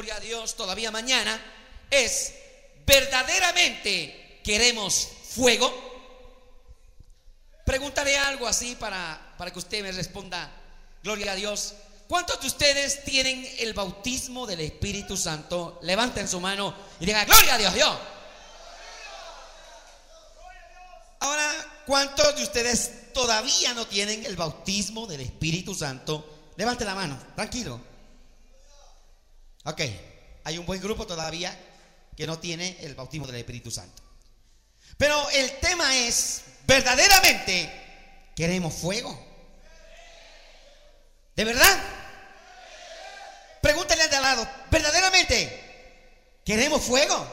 Gloria a Dios, todavía mañana, es verdaderamente queremos fuego. Preguntaré algo así para, para que usted me responda, gloria a Dios. ¿Cuántos de ustedes tienen el bautismo del Espíritu Santo? Levanten su mano y digan, gloria a Dios, yo. Ahora, ¿cuántos de ustedes todavía no tienen el bautismo del Espíritu Santo? Levante la mano, tranquilo. Ok, hay un buen grupo todavía que no tiene el bautismo del Espíritu Santo. Pero el tema es, verdaderamente queremos fuego. ¿De verdad? Pregúntale al de al lado, ¿verdaderamente queremos fuego?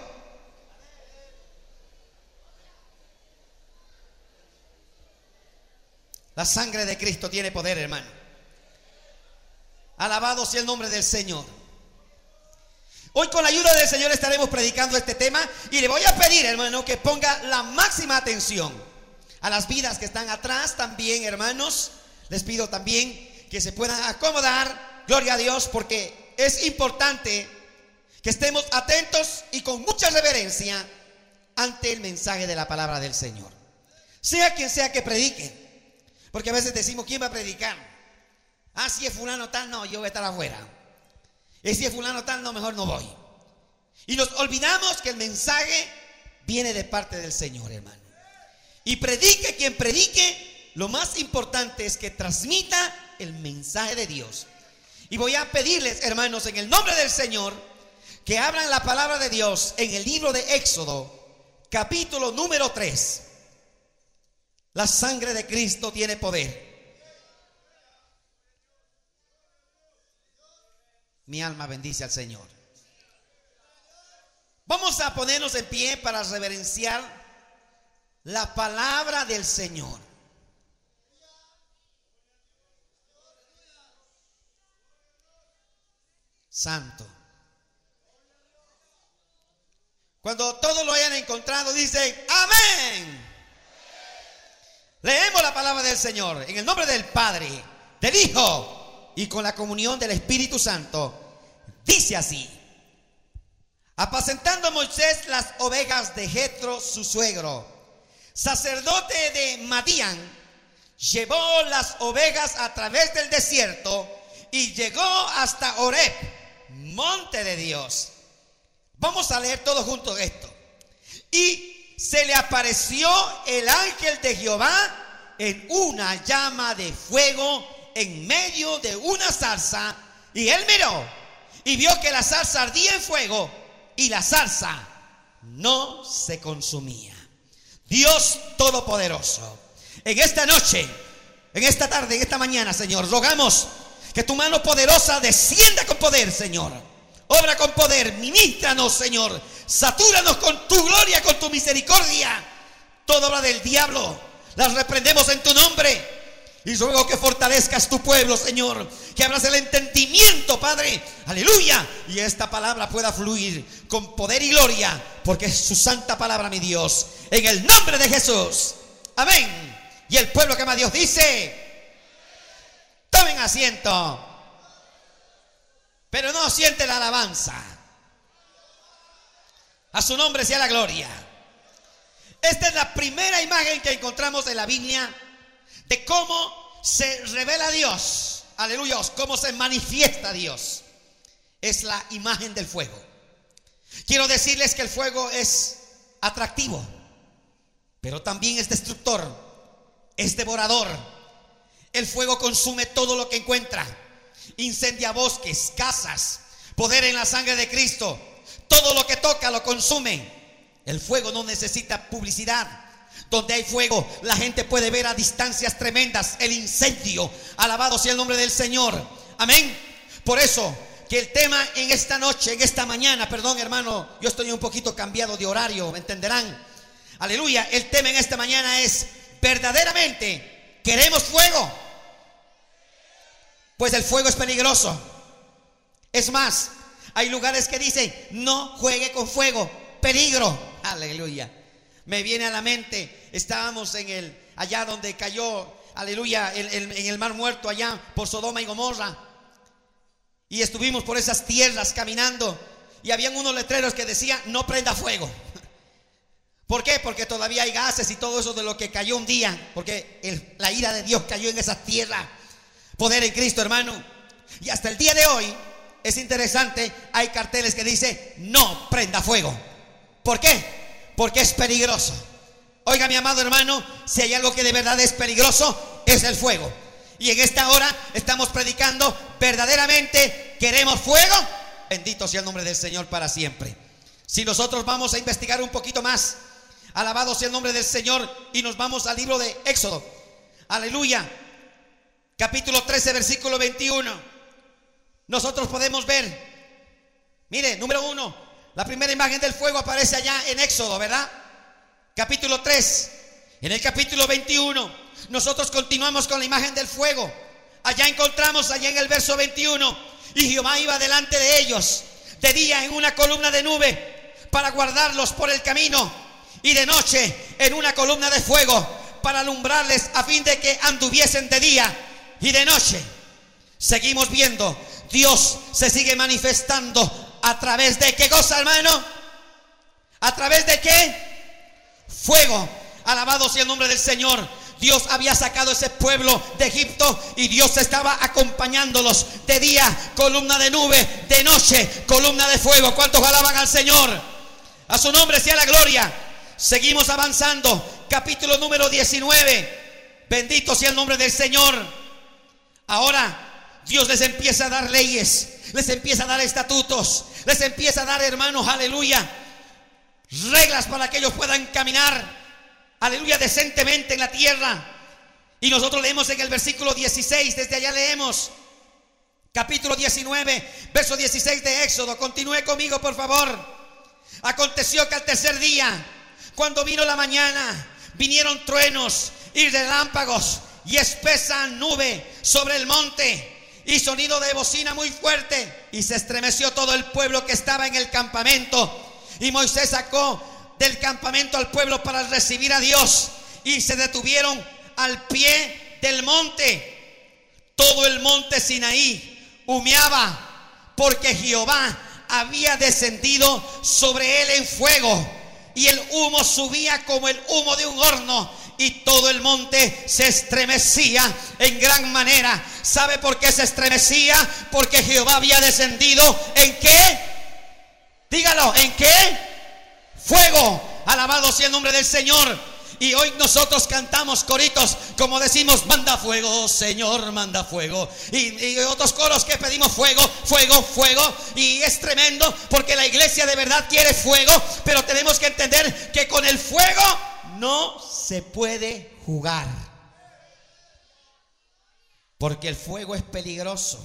La sangre de Cristo tiene poder, hermano. Alabado sea el nombre del Señor. Hoy con la ayuda del Señor estaremos predicando este tema y le voy a pedir, hermano, que ponga la máxima atención a las vidas que están atrás también, hermanos. Les pido también que se puedan acomodar, gloria a Dios, porque es importante que estemos atentos y con mucha reverencia ante el mensaje de la palabra del Señor. Sea quien sea que predique. Porque a veces decimos, ¿quién va a predicar? Ah, si es fulano tal, no, yo voy a estar afuera. Es fulano tal, no, mejor no voy. Y nos olvidamos que el mensaje viene de parte del Señor, hermano. Y predique quien predique, lo más importante es que transmita el mensaje de Dios. Y voy a pedirles, hermanos, en el nombre del Señor, que abran la palabra de Dios en el libro de Éxodo, capítulo número 3. La sangre de Cristo tiene poder. Mi alma bendice al Señor. Vamos a ponernos en pie para reverenciar la palabra del Señor. Santo. Cuando todos lo hayan encontrado, dicen, amén. Leemos la palabra del Señor en el nombre del Padre, del Hijo y con la comunión del Espíritu Santo. Dice así: Apacentando Moisés las ovejas de Jetro, su suegro, sacerdote de Madián, llevó las ovejas a través del desierto y llegó hasta Oreb, monte de Dios. Vamos a leer todos juntos esto. Y se le apareció el ángel de Jehová en una llama de fuego en medio de una zarza. Y él miró y vio que la zarza ardía en fuego y la zarza no se consumía. Dios Todopoderoso, en esta noche, en esta tarde, en esta mañana, Señor, rogamos que tu mano poderosa descienda con poder, Señor. Obra con poder, ministranos, Señor. Satúranos con tu gloria, con tu misericordia. Toda obra del diablo las reprendemos en tu nombre. Y ruego que fortalezcas tu pueblo, Señor. Que abras el entendimiento, Padre. Aleluya. Y esta palabra pueda fluir con poder y gloria. Porque es su santa palabra, mi Dios. En el nombre de Jesús. Amén. Y el pueblo que ama Dios dice. Tomen asiento. Pero no siente la alabanza. A su nombre sea la gloria. Esta es la primera imagen que encontramos en la Biblia de cómo se revela Dios. Aleluya, cómo se manifiesta Dios. Es la imagen del fuego. Quiero decirles que el fuego es atractivo, pero también es destructor, es devorador. El fuego consume todo lo que encuentra. Incendia bosques, casas, Poder en la sangre de Cristo. Todo lo que toca lo consume. El fuego no necesita publicidad. Donde hay fuego, la gente puede ver a distancias tremendas el incendio. Alabado sea el nombre del Señor. Amén. Por eso, que el tema en esta noche, en esta mañana, perdón hermano, yo estoy un poquito cambiado de horario, ¿me entenderán? Aleluya. El tema en esta mañana es, verdaderamente, ¿queremos fuego? Pues el fuego es peligroso. Es más, hay lugares que dicen, no juegue con fuego, peligro. Aleluya. Me viene a la mente, estábamos en el, allá donde cayó, aleluya, en, el mar muerto, allá por Sodoma y Gomorra. Y estuvimos por esas tierras caminando y habían unos letreros que decían, no prenda fuego. ¿Por qué? Porque todavía hay gases y todo eso de lo que cayó un día, porque la ira de Dios cayó en esa tierra. Poder en Cristo, hermano. Y hasta el día de hoy es interesante, hay carteles que dice no prenda fuego. ¿Por qué? Porque es peligroso. Oiga, mi amado hermano, si hay algo que de verdad es peligroso, es el fuego. Y en esta hora estamos predicando verdaderamente queremos fuego. Bendito sea el nombre del Señor para siempre. Si nosotros vamos a investigar un poquito más, alabado sea el nombre del Señor, y nos vamos al libro de Éxodo. Aleluya. Capítulo 13, versículo 21 nosotros podemos ver, mire, número uno, la primera imagen del fuego aparece allá en Éxodo, ¿verdad? Capítulo 3. En el capítulo 21, nosotros continuamos con la imagen del fuego. Allá encontramos, allá en el verso 21, y Jehová iba delante de ellos, de día en una columna de nube, para guardarlos por el camino, y de noche en una columna de fuego, para alumbrarles a fin de que anduviesen de día y de noche. Seguimos viendo Dios se sigue manifestando a través de qué cosa, hermano? ¿A través de qué? Fuego. Alabado sea el nombre del Señor. Dios había sacado ese pueblo de Egipto y Dios estaba acompañándolos de día, columna de nube, de noche, columna de fuego. ¿Cuántos alaban al Señor? A su nombre sea la gloria. Seguimos avanzando. Capítulo número 19. Bendito sea el nombre del Señor. Ahora Dios les empieza a dar leyes, les empieza a dar estatutos, les empieza a dar, hermanos, aleluya, reglas para que ellos puedan caminar, aleluya, decentemente en la tierra. Y nosotros leemos en el versículo 16, desde allá leemos, capítulo 19, verso 16 de Éxodo. Continúe conmigo, por favor. Aconteció que al tercer día, cuando vino la mañana, vinieron truenos y relámpagos y espesa nube sobre el monte y sonido de bocina muy fuerte y se estremeció todo el pueblo que estaba en el campamento. Y Moisés sacó del campamento al pueblo para recibir a Dios y se detuvieron al pie del monte. Todo el monte Sinaí humeaba porque Jehová había descendido sobre él en fuego y el humo subía como el humo de un horno y todo el monte se estremecía en gran manera. ¿Sabe por qué se estremecía? Porque Jehová había descendido en qué? Dígalo, ¿en qué? Fuego. Alabado sea el nombre del Señor. Y hoy nosotros cantamos coritos como decimos, manda fuego, Señor, manda fuego. Y, otros coros que pedimos fuego, fuego, fuego. Y es tremendo porque la iglesia de verdad quiere fuego, pero tenemos que entender que con el fuego no se puede jugar. Porque el fuego es peligroso.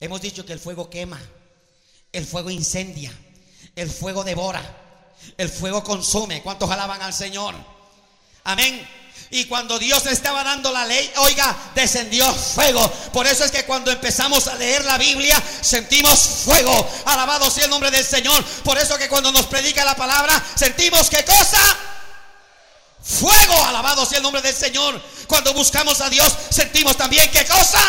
Hemos dicho que el fuego quema, el fuego incendia, el fuego devora, el fuego consume. ¿Cuántos alaban al Señor? Amén. Y cuando Dios estaba dando la ley, oiga, descendió fuego. Por eso es que cuando empezamos a leer la Biblia, sentimos fuego. Alabado sea el nombre del Señor. Por eso que cuando nos predica la palabra, sentimos qué cosa? Fuego, alabado sea el nombre del Señor. Cuando buscamos a Dios, sentimos también qué cosa?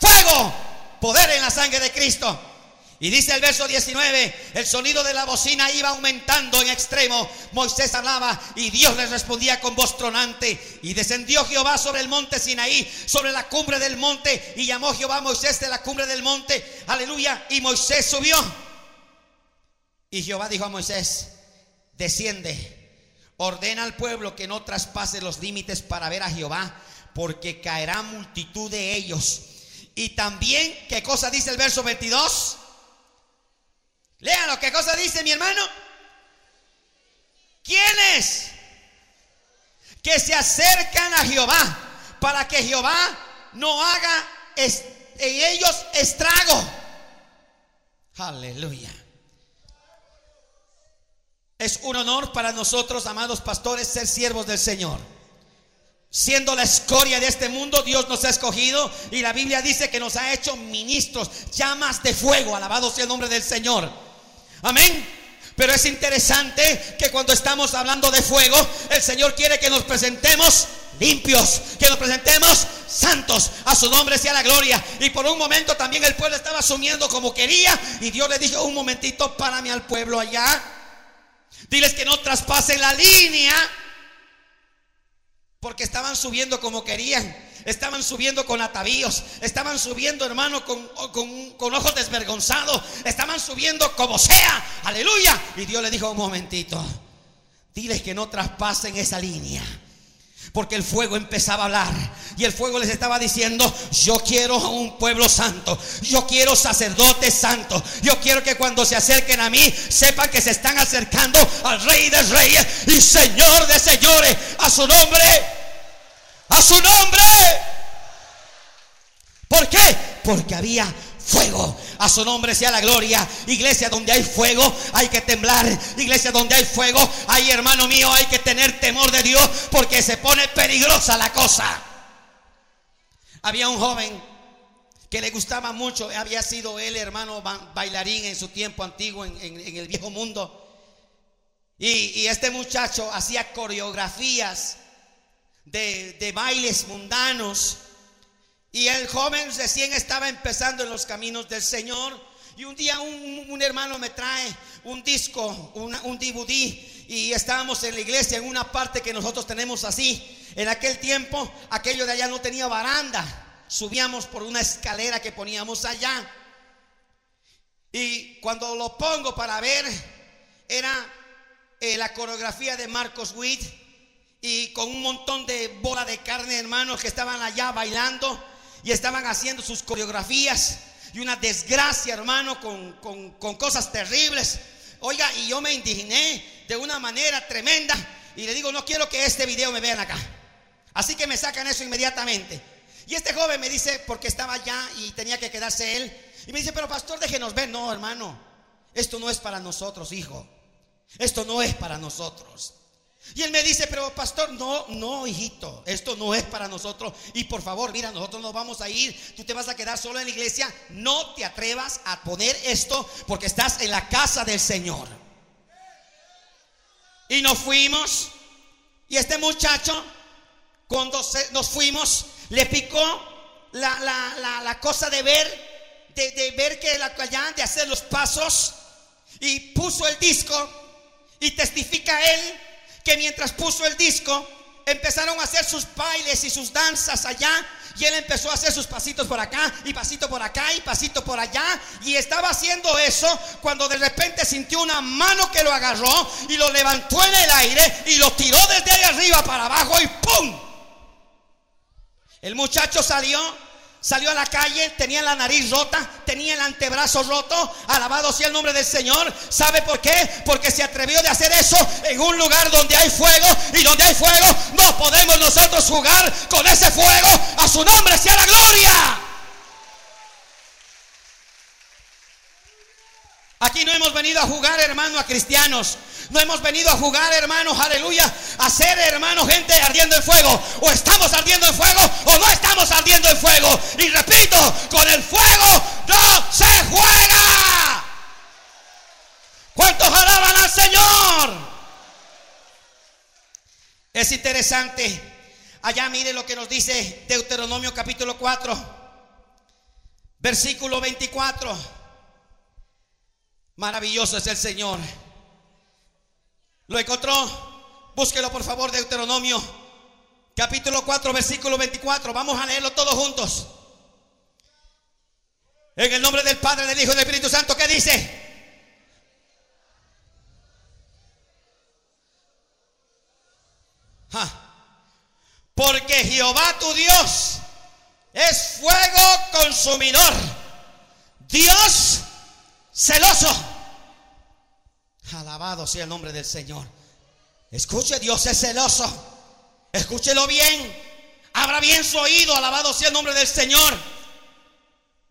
Fuego, poder en la sangre de Cristo. Y dice el verso 19, el sonido de la bocina iba aumentando en extremo. Moisés hablaba y Dios le respondía con voz tronante. Y descendió Jehová sobre el monte Sinaí, sobre la cumbre del monte. Y llamó Jehová a Moisés de la cumbre del monte. Aleluya. Y Moisés subió. Y Jehová dijo a Moisés, desciende Ordena al pueblo que no traspase los límites para ver a Jehová, porque caerá multitud de ellos. Y también, ¿qué cosa dice el verso 22? Lean lo que cosa dice mi hermano. ¿Quiénes? Que se acercan a Jehová para que Jehová no haga en ellos estrago. Aleluya. Es un honor para nosotros, amados pastores, ser siervos del Señor. Siendo la escoria de este mundo, Dios nos ha escogido y la Biblia dice que nos ha hecho ministros, llamas de fuego, alabado sea el nombre del Señor. Amén. Pero es interesante que cuando estamos hablando de fuego, el Señor quiere que nos presentemos limpios, que nos presentemos santos. A su nombre sea la gloria. Y por un momento también el pueblo estaba asumiendo como quería. Y Dios le dijo, un momentito, párame al pueblo allá. Diles que no traspasen la línea. Porque estaban subiendo como querían. Estaban subiendo con atavíos. Estaban subiendo, hermano, con, con, ojos desvergonzados. Estaban subiendo como sea. Aleluya. Y Dios le dijo un momentito. Diles que no traspasen esa línea. Porque el fuego empezaba a hablar. Y el fuego les estaba diciendo, yo quiero un pueblo santo. Yo quiero sacerdotes santos. Yo quiero que cuando se acerquen a mí, sepan que se están acercando al rey de reyes y señor de señores. A su nombre. A su nombre. ¿Por qué? Porque había fuego. A su nombre sea la gloria. Iglesia donde hay fuego hay que temblar. Iglesia donde hay fuego, hay hermano mío, hay que tener temor de Dios porque se pone peligrosa la cosa. Había un joven que le gustaba mucho, había sido él hermano bailarín en su tiempo antiguo en, el viejo mundo. Y, este muchacho hacía coreografías de, de bailes mundanos y el joven recién estaba empezando en los caminos del Señor. Y un día un, hermano me trae un disco, un DVD, y estábamos en la iglesia en una parte que nosotros tenemos así. En aquel tiempo, aquello de allá no tenía baranda. Subíamos por una escalera que poníamos allá. Y cuando lo pongo para ver, era eh, la coreografía de Marcos Witt y con un montón de bola de carne, hermanos, que estaban allá bailando y estaban haciendo sus coreografías y una desgracia, hermano, con, cosas terribles. Oiga, y yo me indigné de una manera tremenda y le digo, no quiero que este video me vean acá. Así que me sacan eso inmediatamente. Y este joven me dice, porque estaba allá y tenía que quedarse él, y me dice, pero pastor, déjenos ver. No, hermano, esto no es para nosotros, hijo. Esto no es para nosotros. Y él me dice, pero pastor, no, no, hijito, esto no es para nosotros. Y por favor, mira, nosotros nos vamos a ir, tú te vas a quedar solo en la iglesia. No te atrevas a poner esto porque estás en la casa del Señor. Y nos fuimos. Y este muchacho, cuando nos fuimos, le picó la, cosa de ver, de, ver que la allá, de hacer los pasos. Y puso el disco y testifica él que mientras puso el disco, empezaron a hacer sus bailes y sus danzas allá. Y él empezó a hacer sus pasitos por acá y pasito por acá y pasito por allá. Y estaba haciendo eso cuando de repente sintió una mano que lo agarró y lo levantó en el aire y lo tiró desde ahí arriba para abajo y ¡pum! El muchacho salió Salió a la calle, tenía la nariz rota, tenía el antebrazo roto. Alabado sea el nombre del Señor. ¿Sabe por qué? Porque se atrevió de hacer eso en un lugar donde hay fuego. Y donde hay fuego, no podemos nosotros jugar con ese fuego. A su nombre sea la gloria. No hemos venido a jugar, hermano, a cristianos. No hemos venido a jugar, hermanos, aleluya, a ser, hermanos, gente ardiendo en fuego. O estamos ardiendo en fuego o no estamos ardiendo en fuego. Y repito, con el fuego no se juega. ¿Cuántos alaban al Señor? Es interesante. Allá mire lo que nos dice Deuteronomio capítulo 4, versículo 24. Maravilloso es el Señor. ¿Lo encontró? Búsquelo por favor, Deuteronomio, capítulo 4, versículo 24. Vamos a leerlo todos juntos. En el nombre del Padre, del Hijo y del Espíritu Santo, ¿qué dice? Porque Jehová tu Dios es fuego consumidor. Dios celoso. Alabado sea el nombre del Señor. Escuche, Dios es celoso. Escúchelo bien. Abra bien su oído. Alabado sea el nombre del Señor.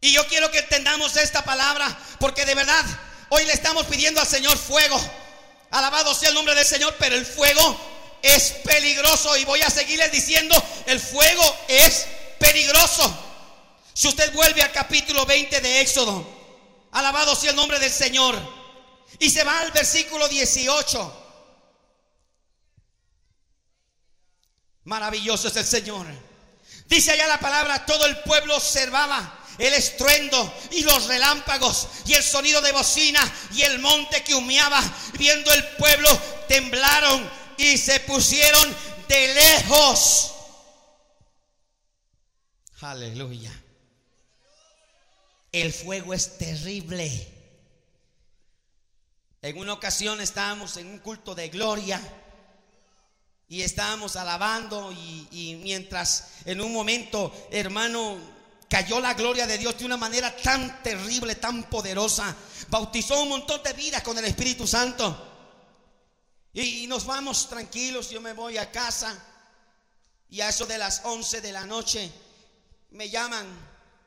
Y yo quiero que entendamos esta palabra porque de verdad hoy le estamos pidiendo al Señor fuego. Alabado sea el nombre del Señor, pero el fuego es peligroso y voy a seguirles diciendo, el fuego es peligroso. Si usted vuelve al capítulo 20 de Éxodo, alabado sea el nombre del Señor, y se va al versículo 18. Maravilloso es el Señor. Dice allá la palabra, todo el pueblo observaba el estruendo y los relámpagos y el sonido de bocina y el monte que humeaba. Viendo el pueblo, temblaron y se pusieron de lejos. Aleluya. El fuego es terrible. En una ocasión estábamos en un culto de gloria y estábamos alabando y, mientras en un momento, hermano, cayó la gloria de Dios de una manera tan terrible, tan poderosa, bautizó un montón de vidas con el Espíritu Santo. Y, nos vamos tranquilos, yo me voy a casa y a eso de las 11 de la noche me llaman,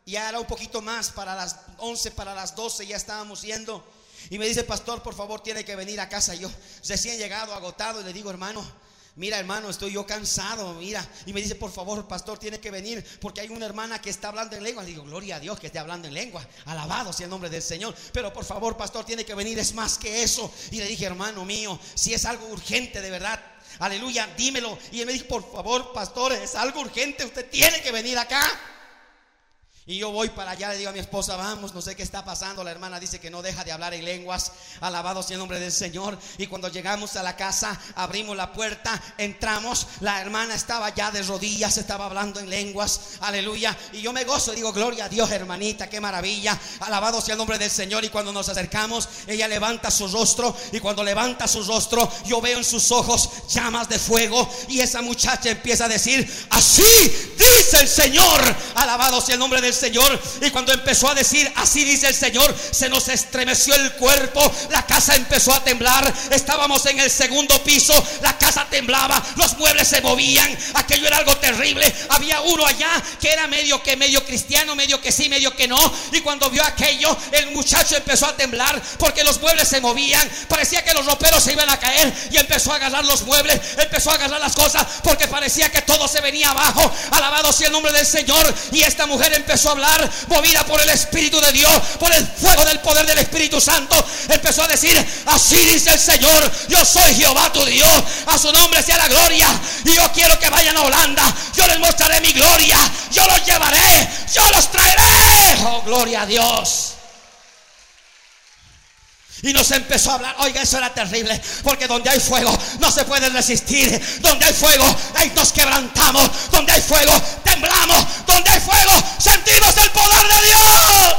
ya era un poquito más, para las 11, para las 12 ya estábamos yendo. Y me dice, pastor, por favor, tiene que venir a casa. Yo recién llegado, agotado, y le digo, hermano, Mira, hermano, estoy yo cansado, mira. Y me dice, por favor, pastor, tiene que venir porque hay una hermana que está hablando en lengua. Le digo, gloria a Dios que esté hablando en lengua. Alabado sea el nombre del Señor. Pero por favor, pastor, tiene que venir. Es más que eso. Y le dije, hermano mío, si es algo urgente de verdad, aleluya, dímelo. Y él me dijo, por favor, pastor, es algo urgente. Usted tiene que venir acá. Y yo voy para allá, le digo a mi esposa, vamos, no sé qué está pasando. La hermana dice que no deja de hablar en lenguas. Alabado sea el nombre del Señor. Y cuando llegamos a la casa, abrimos la puerta, entramos. La hermana estaba ya de rodillas, estaba hablando en lenguas. Aleluya. Y yo me gozo, digo, gloria a Dios, hermanita, qué maravilla. Alabado sea el nombre del Señor. Y cuando nos acercamos, ella levanta su rostro. Y cuando levanta su rostro, yo veo en sus ojos llamas de fuego. Y esa muchacha empieza a decir, así dice el Señor. Alabado sea el nombre del Señor. Y cuando empezó a decir, así dice el Señor, se nos estremeció el cuerpo, la casa empezó a temblar, estábamos en el segundo piso, la casa temblaba, los muebles se movían, aquello era algo terrible. Había uno allá que era medio que medio cristiano, medio que sí, medio que no. Y cuando vio aquello, el muchacho empezó a temblar porque los muebles se movían, parecía que los roperos se iban a caer y empezó a agarrar los muebles, empezó a agarrar las cosas porque parecía que todo se venía abajo. Alabado sea el nombre del Señor. Y esta mujer empezó a hablar, movida por el Espíritu de Dios, por el fuego del poder del Espíritu Santo, empezó a decir, así dice el Señor, yo soy Jehová tu Dios, a su nombre sea la gloria, y yo quiero que vayan a Holanda, yo les mostraré mi gloria, yo los llevaré, yo los traeré, oh gloria a Dios. Y nos empezó a hablar, oiga, eso era terrible, porque donde hay fuego no se puede resistir, donde hay fuego, ahí nos quebrantamos, donde hay fuego, temblamos, donde hay fuego, sentimos el poder de Dios.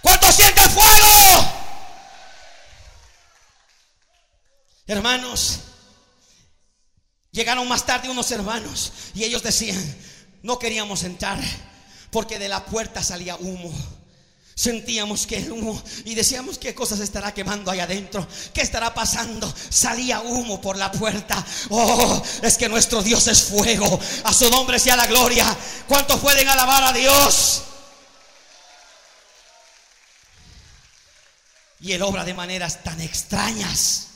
¿Cuánto siente fuego? Hermanos, llegaron más tarde unos hermanos y ellos decían, no queríamos entrar porque de la puerta salía humo. Sentíamos que el humo y decíamos qué cosas estará quemando ahí adentro, qué estará pasando. Salía humo por la puerta. Oh, es que nuestro Dios es fuego. A su nombre sea la gloria. ¿Cuántos pueden alabar a Dios? Y Él obra de maneras tan extrañas.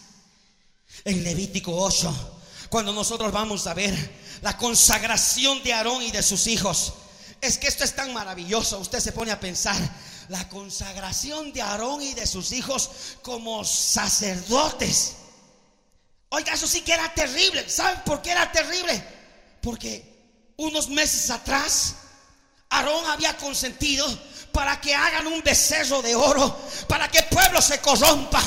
En Levítico 8, cuando nosotros vamos a ver la consagración de Aarón y de sus hijos. Es que esto es tan maravilloso. Usted se pone a pensar la consagración de Aarón y de sus hijos como sacerdotes. Oiga, eso sí que era terrible. ¿Saben por qué era terrible? Porque unos meses atrás Aarón había consentido para que hagan un becerro de oro, para que el pueblo se corrompa.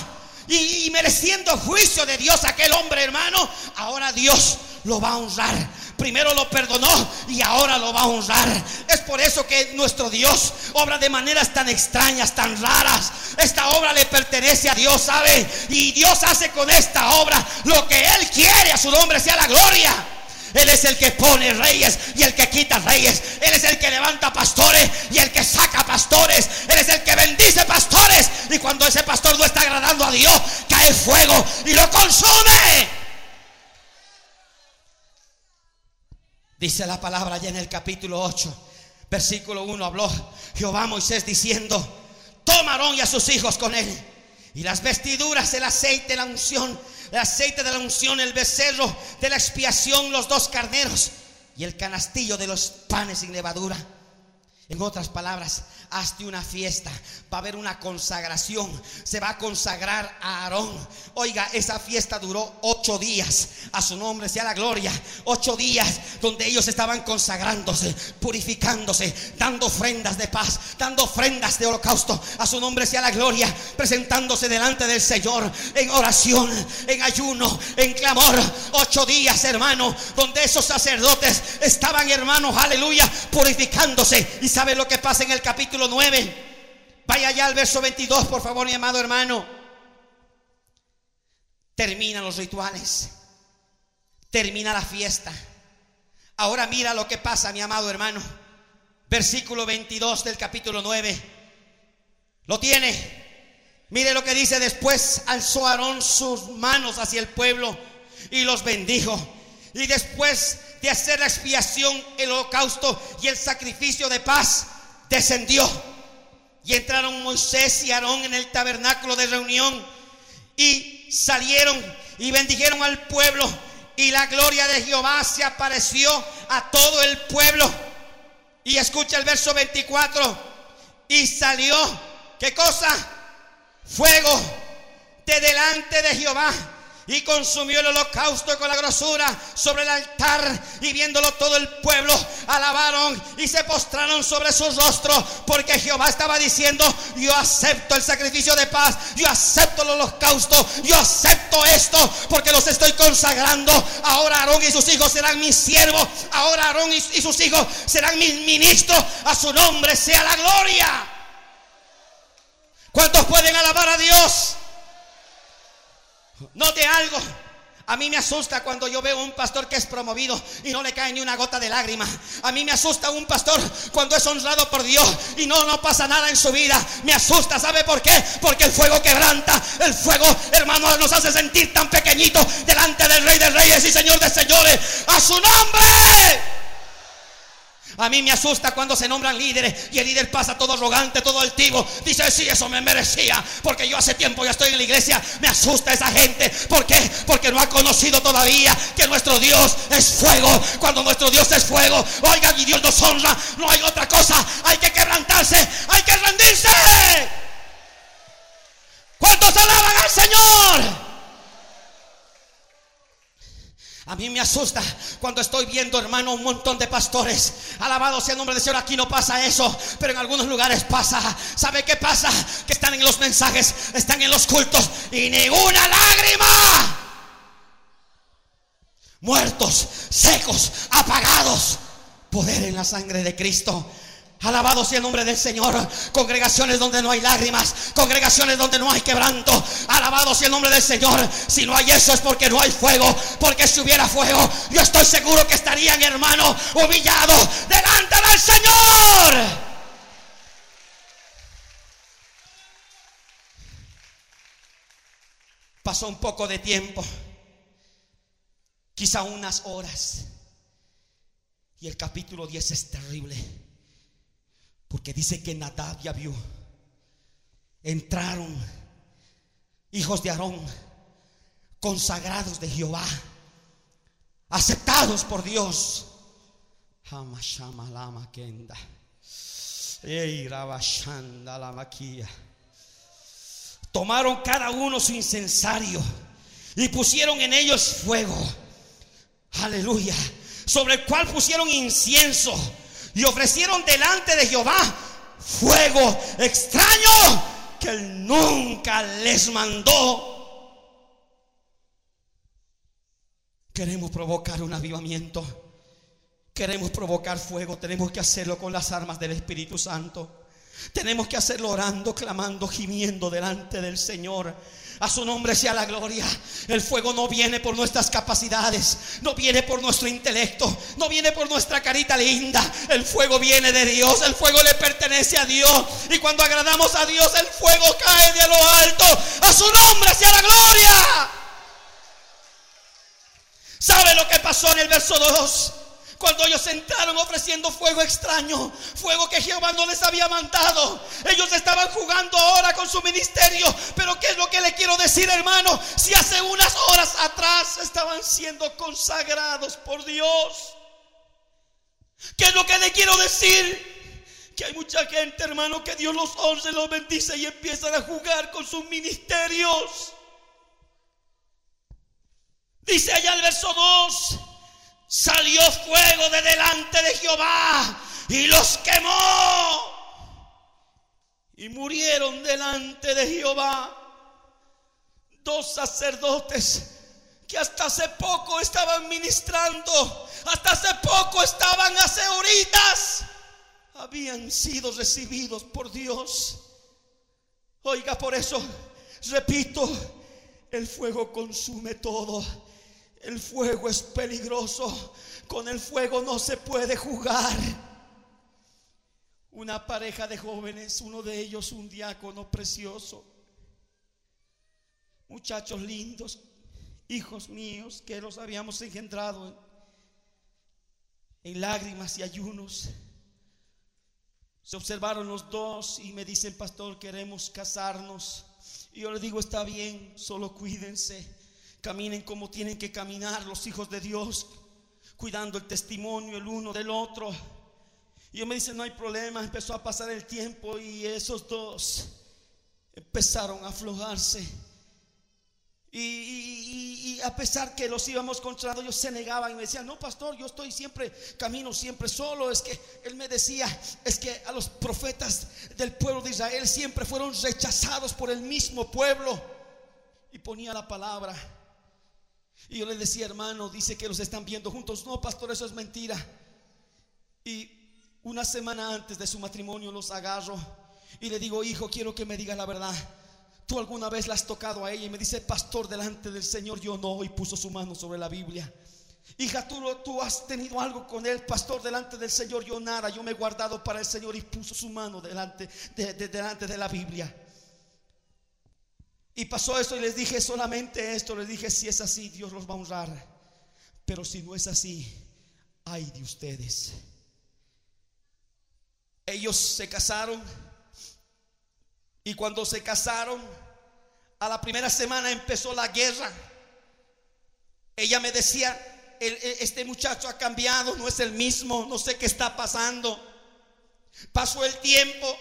Y, y mereciendo juicio de Dios aquel hombre hermano, ahora Dios lo va a honrar primero lo perdonó y ahora lo va a honrar. Es por eso que nuestro Dios obra de maneras tan extrañas, tan raras. Esta obra le pertenece a Dios, ¿sabe? Y Dios hace con esta obra lo que Él quiere, a su nombre sea la gloria. Él es el que pone reyes y el que quita reyes. Él es el que levanta pastores y el que saca pastores. Él es el que bendice pastores. Y cuando ese pastor no está agradando a Dios, cae fuego y lo consume. Dice la palabra ya en el capítulo 8, versículo 1, habló Jehová Moisés diciendo, toma Aarón y a sus hijos con él. Y las vestiduras, el aceite, la unción, el aceite de la unción, el becerro de la expiación, los dos carneros y el canastillo de los panes sin levadura. En otras palabras, hazte una fiesta, va a haber una consagración, se va a consagrar a Aarón. Oiga, esa fiesta duró ocho días, a su nombre sea la gloria, ocho días donde ellos estaban consagrándose, purificándose, dando ofrendas de paz, dando ofrendas de holocausto, a su nombre sea la gloria, presentándose delante del Señor en oración, en ayuno, en clamor. Ocho días, hermano, donde esos sacerdotes estaban, hermanos, aleluya, purificándose. ¿Y sabe lo que pasa en el capítulo? 9. Vaya ya al verso 22, por favor, mi amado hermano. Terminan los rituales. Termina la fiesta. Ahora mira lo que pasa, mi amado hermano. Versículo 22 del capítulo 9. Lo tiene. Mire lo que dice después. Alzó Aarón sus manos hacia el pueblo y los bendijo. Y después de hacer la expiación, el holocausto y el sacrificio de paz, descendió. Y entraron Moisés y Aarón en el tabernáculo de reunión y salieron y bendijeron al pueblo. Y la gloria de Jehová se apareció a todo el pueblo. Y escucha el verso 24. Y salió, ¿qué cosa? Fuego de delante de Jehová y consumió el holocausto con la grosura sobre el altar y viéndolo todo el pueblo alabaron y se postraron sobre sus rostros porque Jehová estaba diciendo yo acepto el sacrificio de paz yo acepto el holocausto yo acepto esto porque los estoy consagrando ahora Aarón y sus hijos serán mis siervos ahora Aarón y sus hijos serán mis ministros a su nombre sea la gloria ¿cuántos pueden alabar a Dios? Note algo. A mí me asusta cuando yo veo un pastor que es promovido y no le cae ni una gota de lágrima. A mí me asusta un pastor cuando es honrado por Dios y no, no pasa nada en su vida. Me asusta, ¿sabe por qué? Porque el fuego quebranta. El fuego, hermano, nos hace sentir tan pequeñitos delante del Rey de Reyes y Señor de Señores. A su nombre. A mí me asusta cuando se nombran líderes y el líder pasa todo arrogante, todo altivo. Dice, sí, eso me merecía. Porque yo hace tiempo ya estoy en la iglesia. Me asusta esa gente. ¿Por qué? Porque no ha conocido todavía que nuestro Dios es fuego. Cuando nuestro Dios es fuego, oiga, y Dios nos honra. No hay otra cosa. Hay que quebrantarse. Hay que rendirse. ¿Cuántos alaban al Señor? A mí me asusta cuando estoy viendo, hermano, un montón de pastores. Alabado sea el nombre del Señor. Aquí no pasa eso, pero en algunos lugares pasa. ¿Sabe qué pasa? Que están en los mensajes, están en los cultos y ni una lágrima. Muertos, secos, apagados. Poder en la sangre de Cristo. Alabado sea el nombre del Señor. Congregaciones donde no hay lágrimas. Congregaciones donde no hay quebranto. Alabado sea el nombre del Señor. Si no hay eso es porque no hay fuego. Porque si hubiera fuego, yo estoy seguro que estarían, hermanos, humillados delante del Señor. Pasó un poco de tiempo. Quizá unas horas. Y el capítulo 10 es terrible. Porque dice que Nadab y Abiú entraron, hijos de Aarón, consagrados de Jehová, aceptados por Dios. Tomaron cada uno su incensario y pusieron en ellos fuego. Aleluya. Sobre el cual pusieron incienso y ofrecieron delante de Jehová fuego extraño que él nunca les mandó. Queremos provocar un avivamiento. Queremos provocar fuego. Tenemos que hacerlo con las armas del Espíritu Santo. Tenemos que hacerlo orando, clamando, gimiendo delante del Señor. A su nombre sea la gloria. El fuego no viene por nuestras capacidades, no viene por nuestro intelecto, no viene por nuestra carita linda. El fuego viene de Dios, el fuego le pertenece a Dios. Y cuando agradamos a Dios, el fuego cae de lo alto. A su nombre sea la gloria. ¿Sabe lo que pasó en el verso 2? Cuando ellos entraron ofreciendo fuego extraño, fuego que Jehová no les había mandado. Ellos estaban jugando ahora con su ministerio. Pero ¿qué es lo que le quiero decir, hermano? Si hace unas horas atrás estaban siendo consagrados por Dios. ¿Qué es lo que le quiero decir? Que hay mucha gente, hermano, que Dios los honre, los bendice y empiezan a jugar con sus ministerios. Dice allá el verso 2 salió fuego de delante de Jehová y los quemó. Y murieron delante de Jehová dos sacerdotes que hasta hace poco estaban ministrando, hasta hace poco estaban hace horitas, habían sido recibidos por Dios. Oiga, por eso, repito, el fuego consume todo. El fuego es peligroso. Con el fuego no se puede jugar. Una pareja de jóvenes, uno de ellos un diácono precioso. Muchachos lindos, hijos míos que los habíamos engendrado en, lágrimas y ayunos. Se observaron los dos y me dicen, pastor, queremos casarnos. Y yo les digo, está bien, solo cuídense caminen como tienen que caminar los hijos de Dios, cuidando el testimonio el uno del otro. Y yo me dice, no hay problema, empezó a pasar el tiempo y esos dos empezaron a aflojarse. Y, a pesar que los íbamos controlando, ellos se negaban y me decían, no, pastor, yo estoy siempre, camino siempre solo. Es que él me decía, es que a los profetas del pueblo de Israel siempre fueron rechazados por el mismo pueblo. Y ponía la palabra y yo le decía, hermano, dice que los están viendo juntos. No, pastor, eso es mentira. Y una semana antes de su matrimonio los agarro y le digo, hijo, quiero que me diga la verdad. ¿Tú alguna vez la has tocado a ella? Y me dice, pastor, delante del Señor, yo no. Y puso su mano sobre la Biblia. Hija, tú, tú has tenido algo con él, pastor, delante del Señor, yo nada. Yo me he guardado para el Señor y puso su mano delante de, delante de la Biblia. Y pasó eso y les dije solamente esto, les dije, si es así, Dios los va a honrar. Pero si no es así, ay de ustedes. Ellos se casaron y cuando se casaron, a la primera semana empezó la guerra. Ella me decía, este muchacho ha cambiado, no es el mismo, no sé qué está pasando. Pasó el tiempo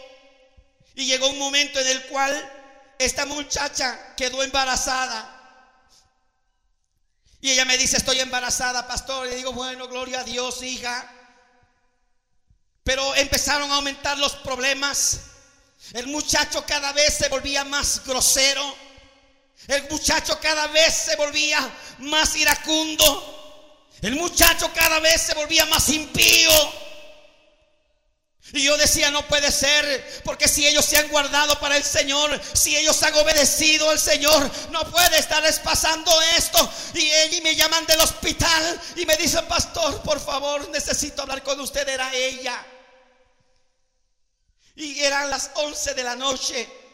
y llegó un momento en el cual esta muchacha quedó embarazada. Y ella me dice, estoy embarazada, pastor. Y digo, bueno, gloria a Dios, hija. Pero empezaron a aumentar los problemas. El muchacho cada vez se volvía más grosero. El muchacho cada vez se volvía más iracundo. El muchacho cada vez se volvía más impío. Y yo decía, no puede ser, porque si ellos se han guardado para el Señor, si ellos han obedecido al Señor, no puede estarles pasando esto. Y ellos me llaman del hospital y me dicen, pastor, por favor, necesito hablar con usted. Era ella. Y eran las 11 de la noche.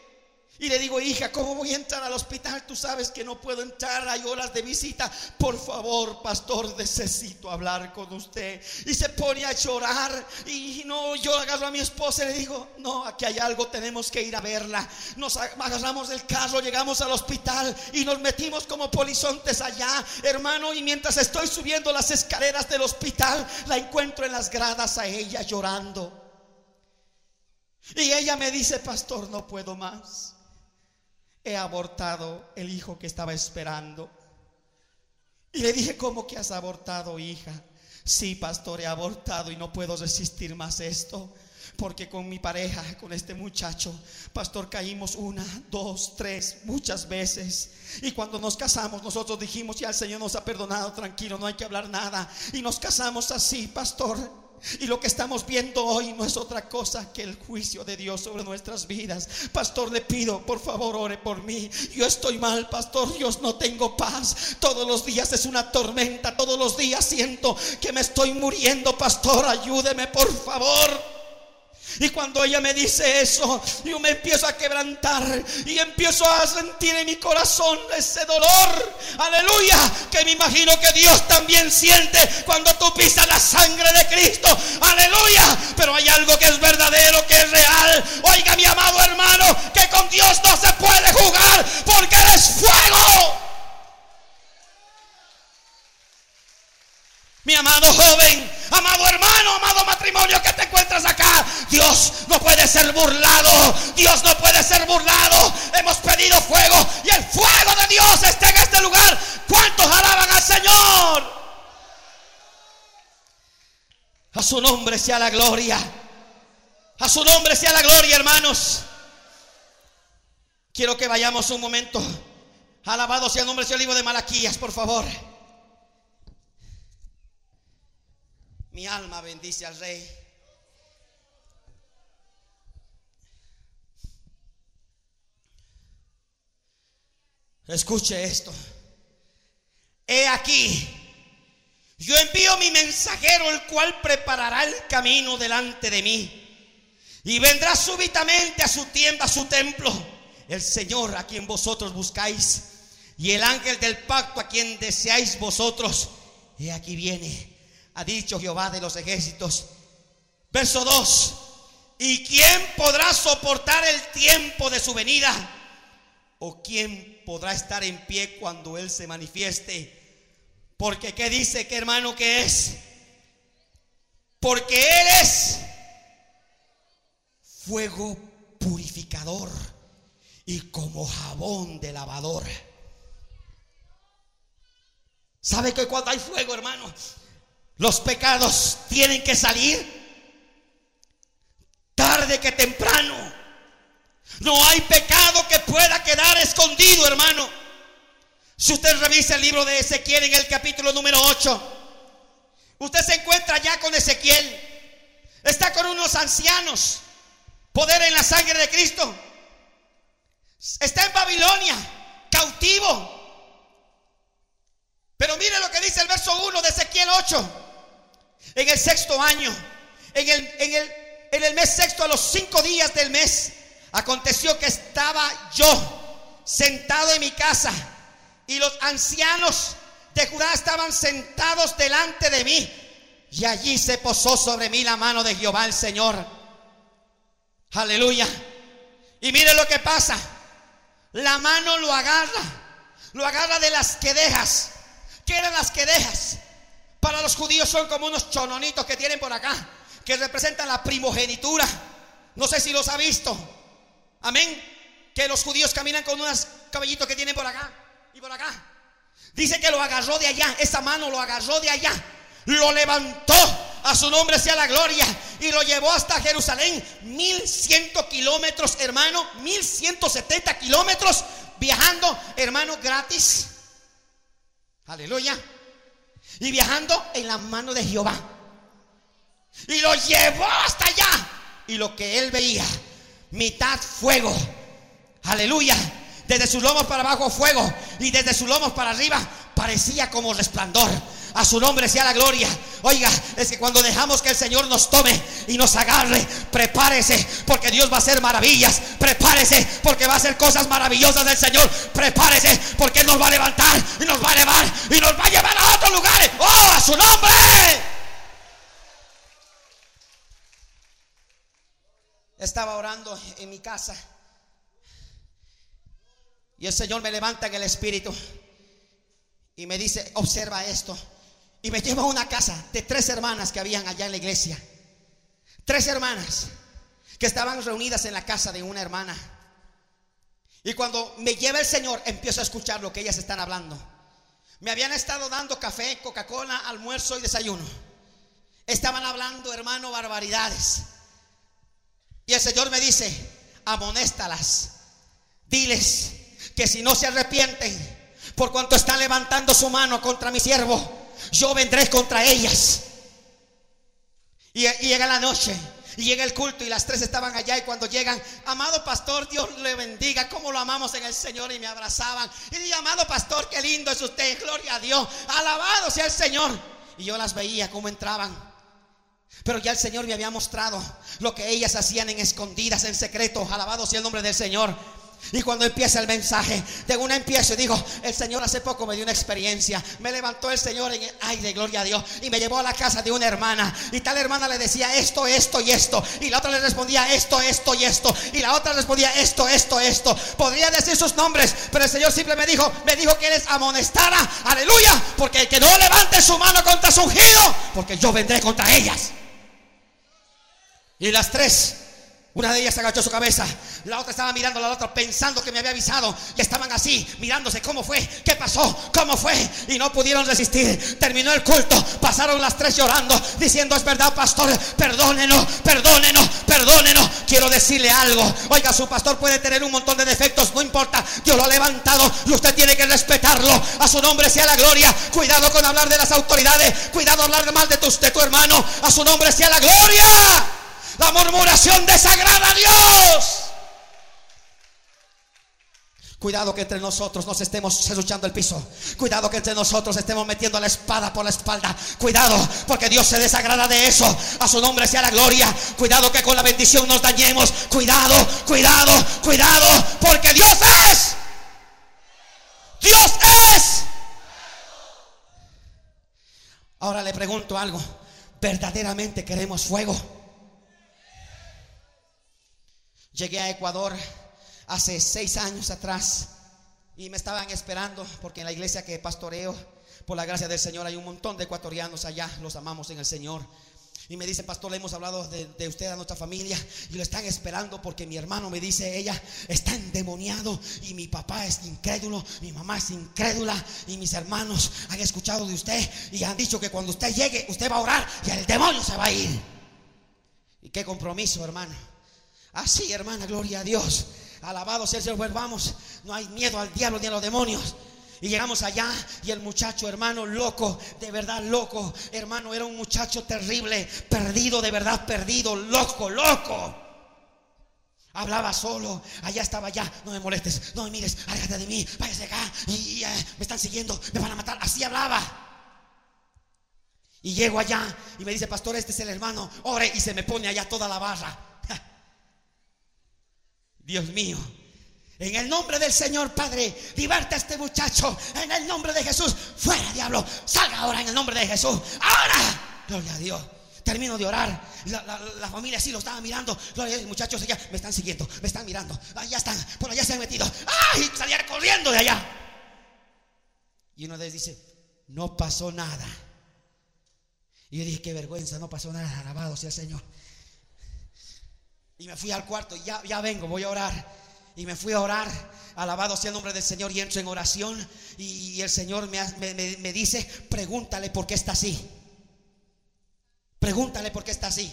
Y le digo, hija, ¿cómo voy a entrar al hospital? Tú sabes que no puedo entrar, hay horas de visita. Por favor, pastor, necesito hablar con usted. Y se pone a llorar. Y no, yo agarro a mi esposa y le digo, no, aquí hay algo, tenemos que ir a verla. Nos agarramos del carro, llegamos al hospital y nos metimos como polizontes allá, hermano. Y mientras estoy subiendo las escaleras del hospital, la encuentro en las gradas a ella llorando. Y ella me dice, pastor, no puedo más he abortado el hijo que estaba esperando. Y le dije, ¿cómo que has abortado, hija? Sí, pastor, he abortado y no puedo resistir más esto. Porque con mi pareja, con este muchacho, pastor, caímos una, dos, tres, muchas veces. Y cuando nos casamos, nosotros dijimos, ya el Señor nos ha perdonado, tranquilo, no hay que hablar nada. Y nos casamos así, pastor. Y lo que estamos viendo hoy no es otra cosa que el juicio de Dios sobre nuestras vidas. Pastor, le pido, por favor, ore por mí. Yo estoy mal, pastor. Dios, no tengo paz. Todos los días es una tormenta. Todos los días siento que me estoy muriendo. Pastor, ayúdeme, por favor. Y cuando ella me dice eso, yo me empiezo a quebrantar y empiezo a sentir en mi corazón ese dolor. Aleluya, que me imagino que Dios también siente cuando tú pisas la sangre de Cristo. Aleluya, pero hay algo que es verdadero, que es real. Oiga, mi amado hermano, que con Dios no se puede jugar porque Él es fuego. Mi amado joven, amado hermano, amado matrimonio que te encuentras acá, Dios no puede ser burlado, Dios no puede ser burlado. Hemos pedido fuego y el fuego de Dios está en este lugar. ¿Cuántos alaban al Señor? A su nombre sea la gloria. A su nombre sea la gloria, hermanos. Quiero que vayamos un momento. Alabado sea el nombre del libro de Malaquías, por favor. Mi alma bendice al rey. Escuche esto. He aquí, yo envío mi mensajero, el cual preparará el camino delante de mí. Y vendrá súbitamente a su tienda, a su templo, el Señor a quien vosotros buscáis, y el ángel del pacto a quien deseáis vosotros. He aquí viene ha dicho Jehová de los ejércitos. Verso 2. ¿Y quién podrá soportar el tiempo de su venida? ¿O quién podrá estar en pie cuando Él se manifieste? Porque ¿qué dice que hermano que es? Porque Él es fuego purificador y como jabón de lavador. ¿Sabe que cuando hay fuego, hermano? Los pecados tienen que salir tarde que temprano. No hay pecado que pueda quedar escondido, hermano. Si usted revisa el libro de Ezequiel en el capítulo número 8, usted se encuentra ya con Ezequiel. Está con unos ancianos. Poder en la sangre de Cristo. Está en Babilonia, cautivo. Pero mire lo que dice el verso 1 de Ezequiel 8. En el sexto año, en el, mes sexto, a los cinco días del mes, aconteció que estaba yo sentado en mi casa y los ancianos de Judá estaban sentados delante de mí. Y allí se posó sobre mí la mano de Jehová el Señor. Aleluya. Y mire lo que pasa. La mano lo agarra. Lo agarra de las quedejas. ¿Qué eran las quedejas? Para los judíos son como unos chononitos que tienen por acá, que representan la primogenitura. No sé si los ha visto. Amén. Que los judíos caminan con unos caballitos que tienen por acá y por acá. Dice que lo agarró de allá, esa mano lo agarró de allá, lo levantó, a su nombre sea la gloria, y lo llevó hasta Jerusalén, mil ciento kilómetros, hermano, mil ciento setenta kilómetros, viajando, hermano, gratis. Aleluya y viajando en la mano de Jehová. Y lo llevó hasta allá. Y lo que él veía, mitad fuego. Aleluya. Desde sus lomos para abajo fuego. Y desde sus lomos para arriba parecía como resplandor. A su nombre sea la gloria. Oiga, es que cuando dejamos que el Señor nos tome y nos agarre, prepárese porque Dios va a hacer maravillas. Prepárese porque va a hacer cosas maravillosas del Señor. Prepárese porque Él nos va a levantar y nos va a elevar y nos va a llevar a otros lugares. ¡Oh, a su nombre! Estaba orando en mi casa y el Señor me levanta en el espíritu y me dice, observa esto. Y me lleva a una casa de tres hermanas que habían allá en la iglesia. Tres hermanas que estaban reunidas en la casa de una hermana. Y cuando me lleva el Señor, empiezo a escuchar lo que ellas están hablando. Me habían estado dando café, Coca-Cola, almuerzo y desayuno. Estaban hablando, hermano, barbaridades. Y el Señor me dice, amonéstalas. Diles que si no se arrepienten, por cuanto están levantando su mano contra mi siervo, yo vendré contra ellas. Y, llega la noche. Y llega el culto y las tres estaban allá y cuando llegan, amado pastor, Dios le bendiga, como lo amamos en el Señor y me abrazaban. Y dije, amado pastor, qué lindo es usted, gloria a Dios, alabado sea el Señor. Y yo las veía cómo entraban. Pero ya el Señor me había mostrado lo que ellas hacían en escondidas, en secreto, alabado sea el nombre del Señor. Y cuando empieza el mensaje, de una empiezo y digo, el Señor hace poco me dio una experiencia. Me levantó el Señor en el aire, gloria a Dios, y me llevó a la casa de una hermana. Y tal hermana le decía esto, esto y esto. Y la otra le respondía esto, esto y esto. Y la otra respondía esto, esto, esto. Podría decir sus nombres, pero el Señor siempre me dijo, me dijo que les amonestara, aleluya, porque el que no levante su mano contra su ungido, porque yo vendré contra ellas. Y las tres una de ellas agachó su cabeza, la otra estaba mirando a la otra pensando que me había avisado y estaban así mirándose cómo fue, qué pasó, cómo fue y no pudieron resistir. Terminó el culto, pasaron las tres llorando diciendo es verdad pastor, perdónenos, perdónenos, perdónenos. Quiero decirle algo, oiga su pastor puede tener un montón de defectos, no importa, Dios lo ha levantado y usted tiene que respetarlo. A su nombre sea la gloria. Cuidado con hablar de las autoridades, cuidado hablar mal de tu, de tu hermano. A su nombre sea la gloria. La murmuración desagrada a Dios. Cuidado que entre nosotros nos estemos serruchando el piso. Cuidado que entre nosotros estemos metiendo la espada por la espalda. Cuidado, porque Dios se desagrada de eso. A su nombre sea la gloria. Cuidado que con la bendición nos dañemos. Cuidado, cuidado, cuidado, porque Dios es. Dios es. Ahora le pregunto algo. ¿Verdaderamente queremos fuego? Llegué a Ecuador hace seis años atrás y me estaban esperando porque en la iglesia que pastoreo, por la gracia del Señor, hay un montón de ecuatorianos allá, los amamos en el Señor. Y me dice, pastor, le hemos hablado de, usted a nuestra familia y lo están esperando porque mi hermano me dice, ella está endemoniado y mi papá es incrédulo, mi mamá es incrédula y mis hermanos han escuchado de usted y han dicho que cuando usted llegue, usted va a orar y el demonio se va a ir. Y qué compromiso, hermano. Así, hermana, gloria a Dios. Alabado sea el Señor. Vamos, no hay miedo al diablo ni a los demonios. Y llegamos allá y el muchacho, hermano, loco, de verdad loco, hermano, era un muchacho terrible, perdido, de verdad perdido, loco, loco. Hablaba solo, allá estaba allá, no me molestes, no me mires, aléjate de mí, váyase acá, y, eh, me están siguiendo, me van a matar, así hablaba. Y llego allá y me dice, pastor, este es el hermano, ore, y se me pone allá toda la barra. Dios mío. En el nombre del Señor Padre, diverte a este muchacho. En el nombre de Jesús. Fuera, diablo. Salga ahora en el nombre de Jesús. Ahora. Gloria a Dios. Termino de orar. La, familia así lo estaba mirando. Gloria a Dios, muchachos allá me están siguiendo. Me están mirando. Allá están. Por allá se han metido. ¡Ay! Salía corriendo de allá. Y uno de ellos dice: No pasó nada. Y yo dije: Qué vergüenza. No pasó nada. Alabado sea el Señor. Y me fui al cuarto, ya, ya vengo, voy a orar. Y me fui a orar, alabado sea el nombre del Señor, y entro en oración. Y, el Señor me, me, dice, pregúntale por qué está así. Pregúntale por qué está así.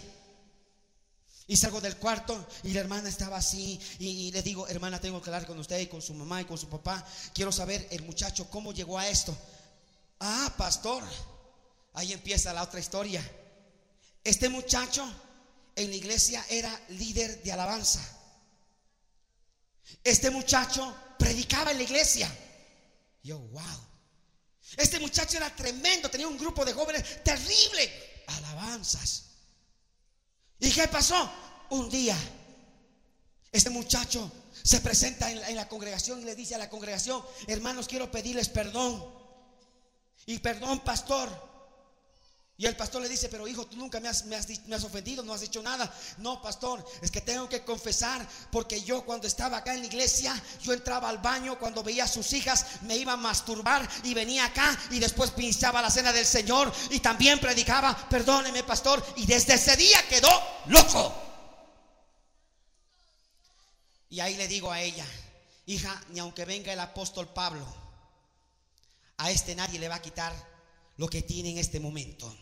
Y salgo del cuarto y la hermana estaba así y, le digo, hermana, tengo que hablar con usted y con su mamá y con su papá. Quiero saber el muchacho cómo llegó a esto. Ah, pastor. Ahí empieza la otra historia. Este muchacho en la iglesia era líder de alabanza. Este muchacho predicaba en la iglesia. Yo, wow. Este muchacho era tremendo, tenía un grupo de jóvenes terrible. Alabanzas. ¿Y qué pasó? Un día, este muchacho se presenta en la, en la, congregación y le dice a la congregación, hermanos, quiero pedirles perdón. Y perdón, pastor, y el pastor le dice, pero hijo, tú nunca me has, me, has, ofendido, no has hecho nada. No, pastor, es que tengo que confesar, porque yo cuando estaba acá en la iglesia, yo entraba al baño, cuando veía a sus hijas, me iba a masturbar y venía acá y después pinchaba la cena del Señor y también predicaba, perdóneme, pastor, y desde ese día quedó loco. Y ahí le digo a ella, hija, ni aunque venga el apóstol Pablo, a este nadie le va a quitar lo que tiene en este momento.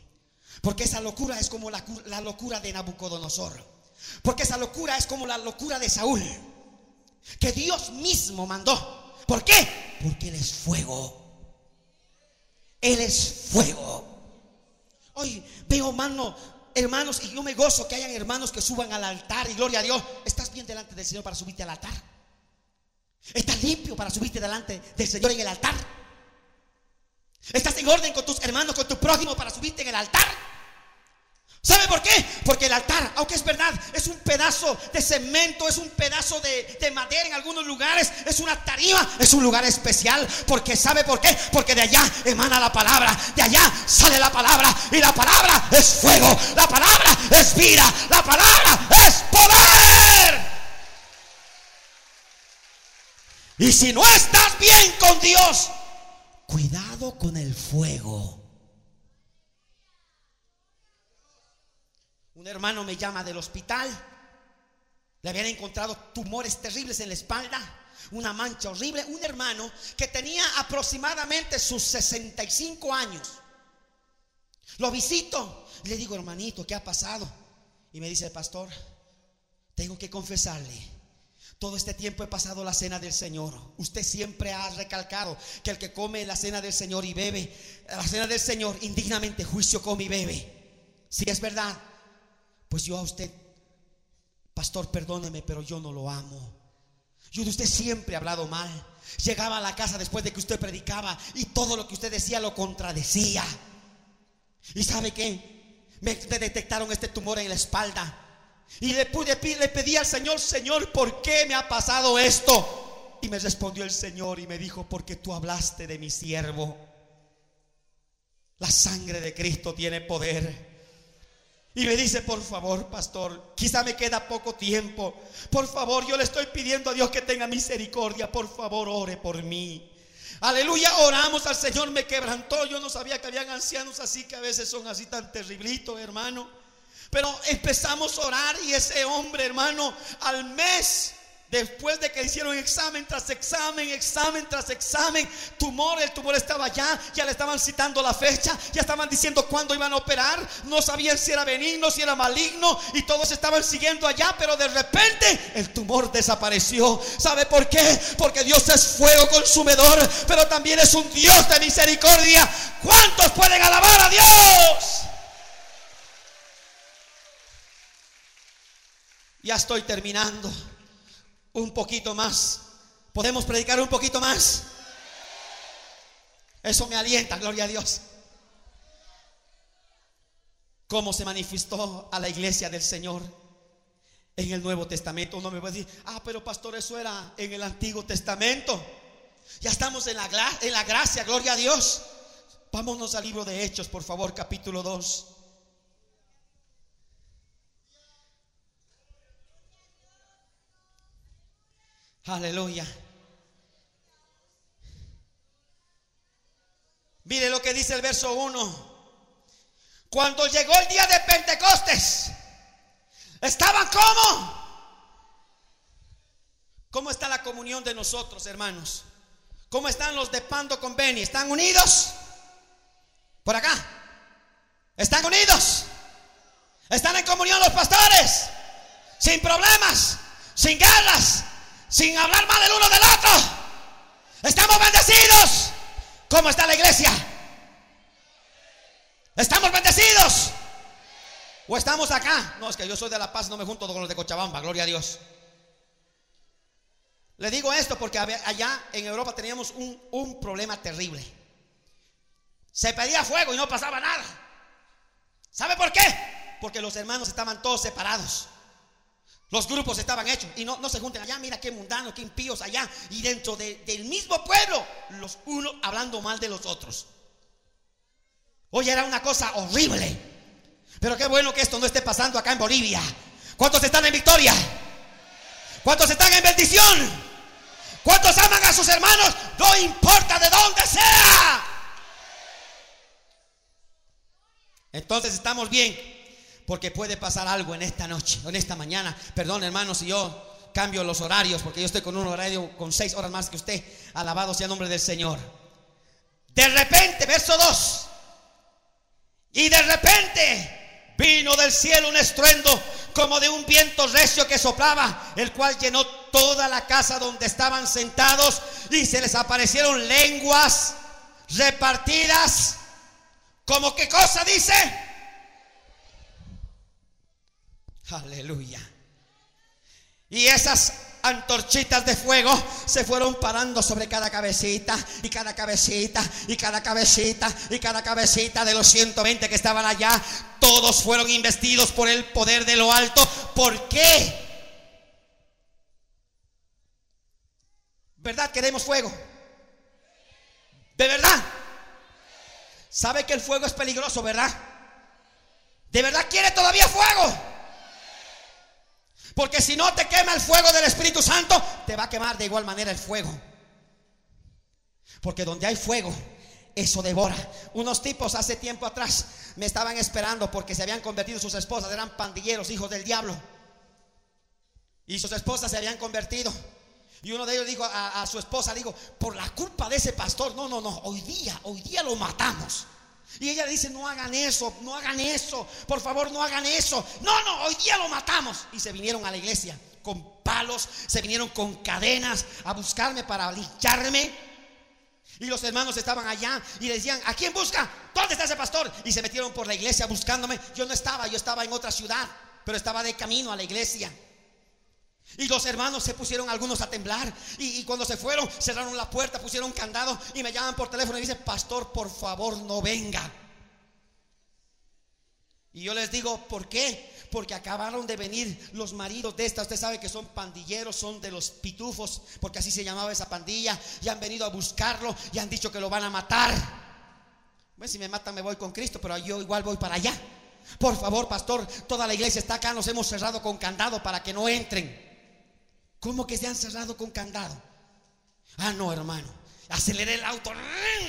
Porque esa locura es como la, locura de Nabucodonosor. Porque esa locura es como la locura de Saúl. Que Dios mismo mandó. ¿Por qué? Porque Él es fuego. Él es fuego. Hoy veo, mano, hermanos, y yo me gozo que hayan hermanos que suban al altar y gloria a Dios. ¿Estás bien delante del Señor para subirte al altar? ¿Estás limpio para subirte delante del Señor en el altar? ¿Estás en orden con tus hermanos, con tu prójimo para subirte en el altar? ¿Sabe por qué? Porque el altar, aunque es verdad, es un pedazo de cemento, es un pedazo de, madera en algunos lugares, es una tarima, es un lugar especial. Porque ¿sabe por qué? Porque de allá emana la palabra, de allá sale la palabra y la palabra es fuego, la palabra es vida, la palabra es poder. Y si no estás bien con Dios, cuidado con el fuego. Un hermano me llama del hospital. Le habían encontrado tumores terribles en la espalda, una mancha horrible. Un hermano que tenía aproximadamente sus 65 años. Lo visito. Le digo, hermanito, ¿qué ha pasado? Y me dice pastor, tengo que confesarle. Todo este tiempo he pasado la cena del Señor. Usted siempre ha recalcado que el que come la cena del Señor y bebe la cena del Señor indignamente juicio come y bebe. Si es verdad, pues yo a usted, pastor, perdóneme, pero yo no lo amo. Yo de usted siempre he hablado mal. Llegaba a la casa después de que usted predicaba y todo lo que usted decía lo contradecía. ¿Y sabe qué? Me, detectaron este tumor en la espalda. Y le, pude, le pedí al Señor, Señor, ¿por qué me ha pasado esto? Y me respondió el Señor y me dijo, porque tú hablaste de mi siervo. La sangre de Cristo tiene poder. Y me dice, por favor, pastor, quizá me queda poco tiempo. Por favor, yo le estoy pidiendo a Dios que tenga misericordia. Por favor, ore por mí. Aleluya, oramos al Señor, me quebrantó. Yo no sabía que habían ancianos así que a veces son así tan terriblitos, hermano. Pero empezamos a orar y ese hombre, hermano, al mes Después de que hicieron examen tras examen, examen tras examen, tumor, el tumor estaba allá, ya le estaban citando la fecha, ya estaban diciendo cuándo iban a operar, no sabían si era benigno, si era maligno, y todos estaban siguiendo allá, pero de repente el tumor desapareció. ¿Sabe por qué? Porque Dios es fuego consumidor, pero también es un Dios de misericordia. ¿Cuántos pueden alabar a Dios? Ya estoy terminando un poquito más. ¿Podemos predicar un poquito más? Eso me alienta, gloria a Dios. ¿Cómo se manifestó a la iglesia del Señor en el Nuevo Testamento? Uno me puede decir, ah, pero pastor, eso era en el Antiguo Testamento. Ya estamos en la, en la gracia, gloria a Dios. Vámonos al libro de Hechos, por favor, capítulo 2. Aleluya. Mire lo que dice el verso 1. Cuando llegó el día de Pentecostes, estaban como. ¿Cómo está la comunión de nosotros, hermanos? ¿Cómo están los de Pando con Beni? ¿Están unidos? Por acá. ¿Están unidos? ¿Están en comunión los pastores? Sin problemas, sin guerras, sin hablar mal el uno del otro. Estamos bendecidos. ¿Cómo está la iglesia? ¿Estamos bendecidos? ¿O estamos acá? No, es que yo soy de La Paz, no me junto con los de Cochabamba, gloria a Dios. Le digo esto porque allá en Europa teníamos un, un problema terrible. Se pedía fuego y no pasaba nada. ¿Sabe por qué? Porque los hermanos estaban todos separados. Los grupos estaban hechos y no, se junten allá, mira qué mundanos, qué impíos allá. Y dentro del mismo pueblo, los unos hablando mal de los otros. Oye, era una cosa horrible. Pero qué bueno que esto no esté pasando acá en Bolivia. ¿Cuántos están en victoria? ¿Cuántos están en bendición? ¿Cuántos aman a sus hermanos? No importa de dónde sea. Entonces estamos bien. Porque puede pasar algo en esta noche, en esta mañana. Perdón, hermanos, si yo cambio los horarios, porque yo estoy con un horario con seis horas más que usted. Alabado sea el nombre del Señor. De repente, verso 2. Y de repente vino del cielo un estruendo como de un viento recio que soplaba, el cual llenó toda la casa donde estaban sentados y se les aparecieron lenguas repartidas. ¿Como qué cosa dice? Aleluya. Y esas antorchitas de fuego se fueron parando sobre cada cabecita y cada cabecita y cada cabecita y cada cabecita de los 120 que estaban allá. Todos fueron investidos por el poder de lo alto. ¿Por qué? ¿Verdad? Queremos fuego. ¿De verdad? ¿Sabe que el fuego es peligroso, verdad? ¿De verdad quiere todavía fuego? Porque si no te quema el fuego del Espíritu Santo, te va a quemar de igual manera el fuego. Porque donde hay fuego, eso devora. Unos tipos hace tiempo atrás me estaban esperando porque se habían convertido sus esposas, eran pandilleros, hijos del diablo. Y sus esposas se habían convertido. Y uno de ellos dijo a, a su esposa, dijo, por la culpa de ese pastor, no, no, no, hoy día, hoy día lo matamos. Y ella le dice, no hagan eso, no hagan eso, por favor no hagan eso. No, no, hoy día lo matamos. Y se vinieron a la iglesia con palos, se vinieron con cadenas a buscarme para lincharme. Y los hermanos estaban allá y decían, ¿a quién busca? ¿Dónde está ese pastor? Y se metieron por la iglesia buscándome. Yo no estaba, yo estaba en otra ciudad, pero estaba de camino a la iglesia. Y los hermanos se pusieron algunos a temblar. Y, cuando se fueron, cerraron la puerta, pusieron candado y me llaman por teléfono y dicen, pastor, por favor, no venga. Y yo les digo, ¿por qué? Porque acabaron de venir los maridos de esta. Usted sabe que son pandilleros, son de los pitufos, porque así se llamaba esa pandilla. Y han venido a buscarlo y han dicho que lo van a matar. Bueno, si me matan me voy con Cristo, pero yo igual voy para allá. Por favor, pastor, toda la iglesia está acá, nos hemos cerrado con candado para que no entren. ¿Cómo que se han cerrado con candado? Ah, no, hermano. Aceleré el auto,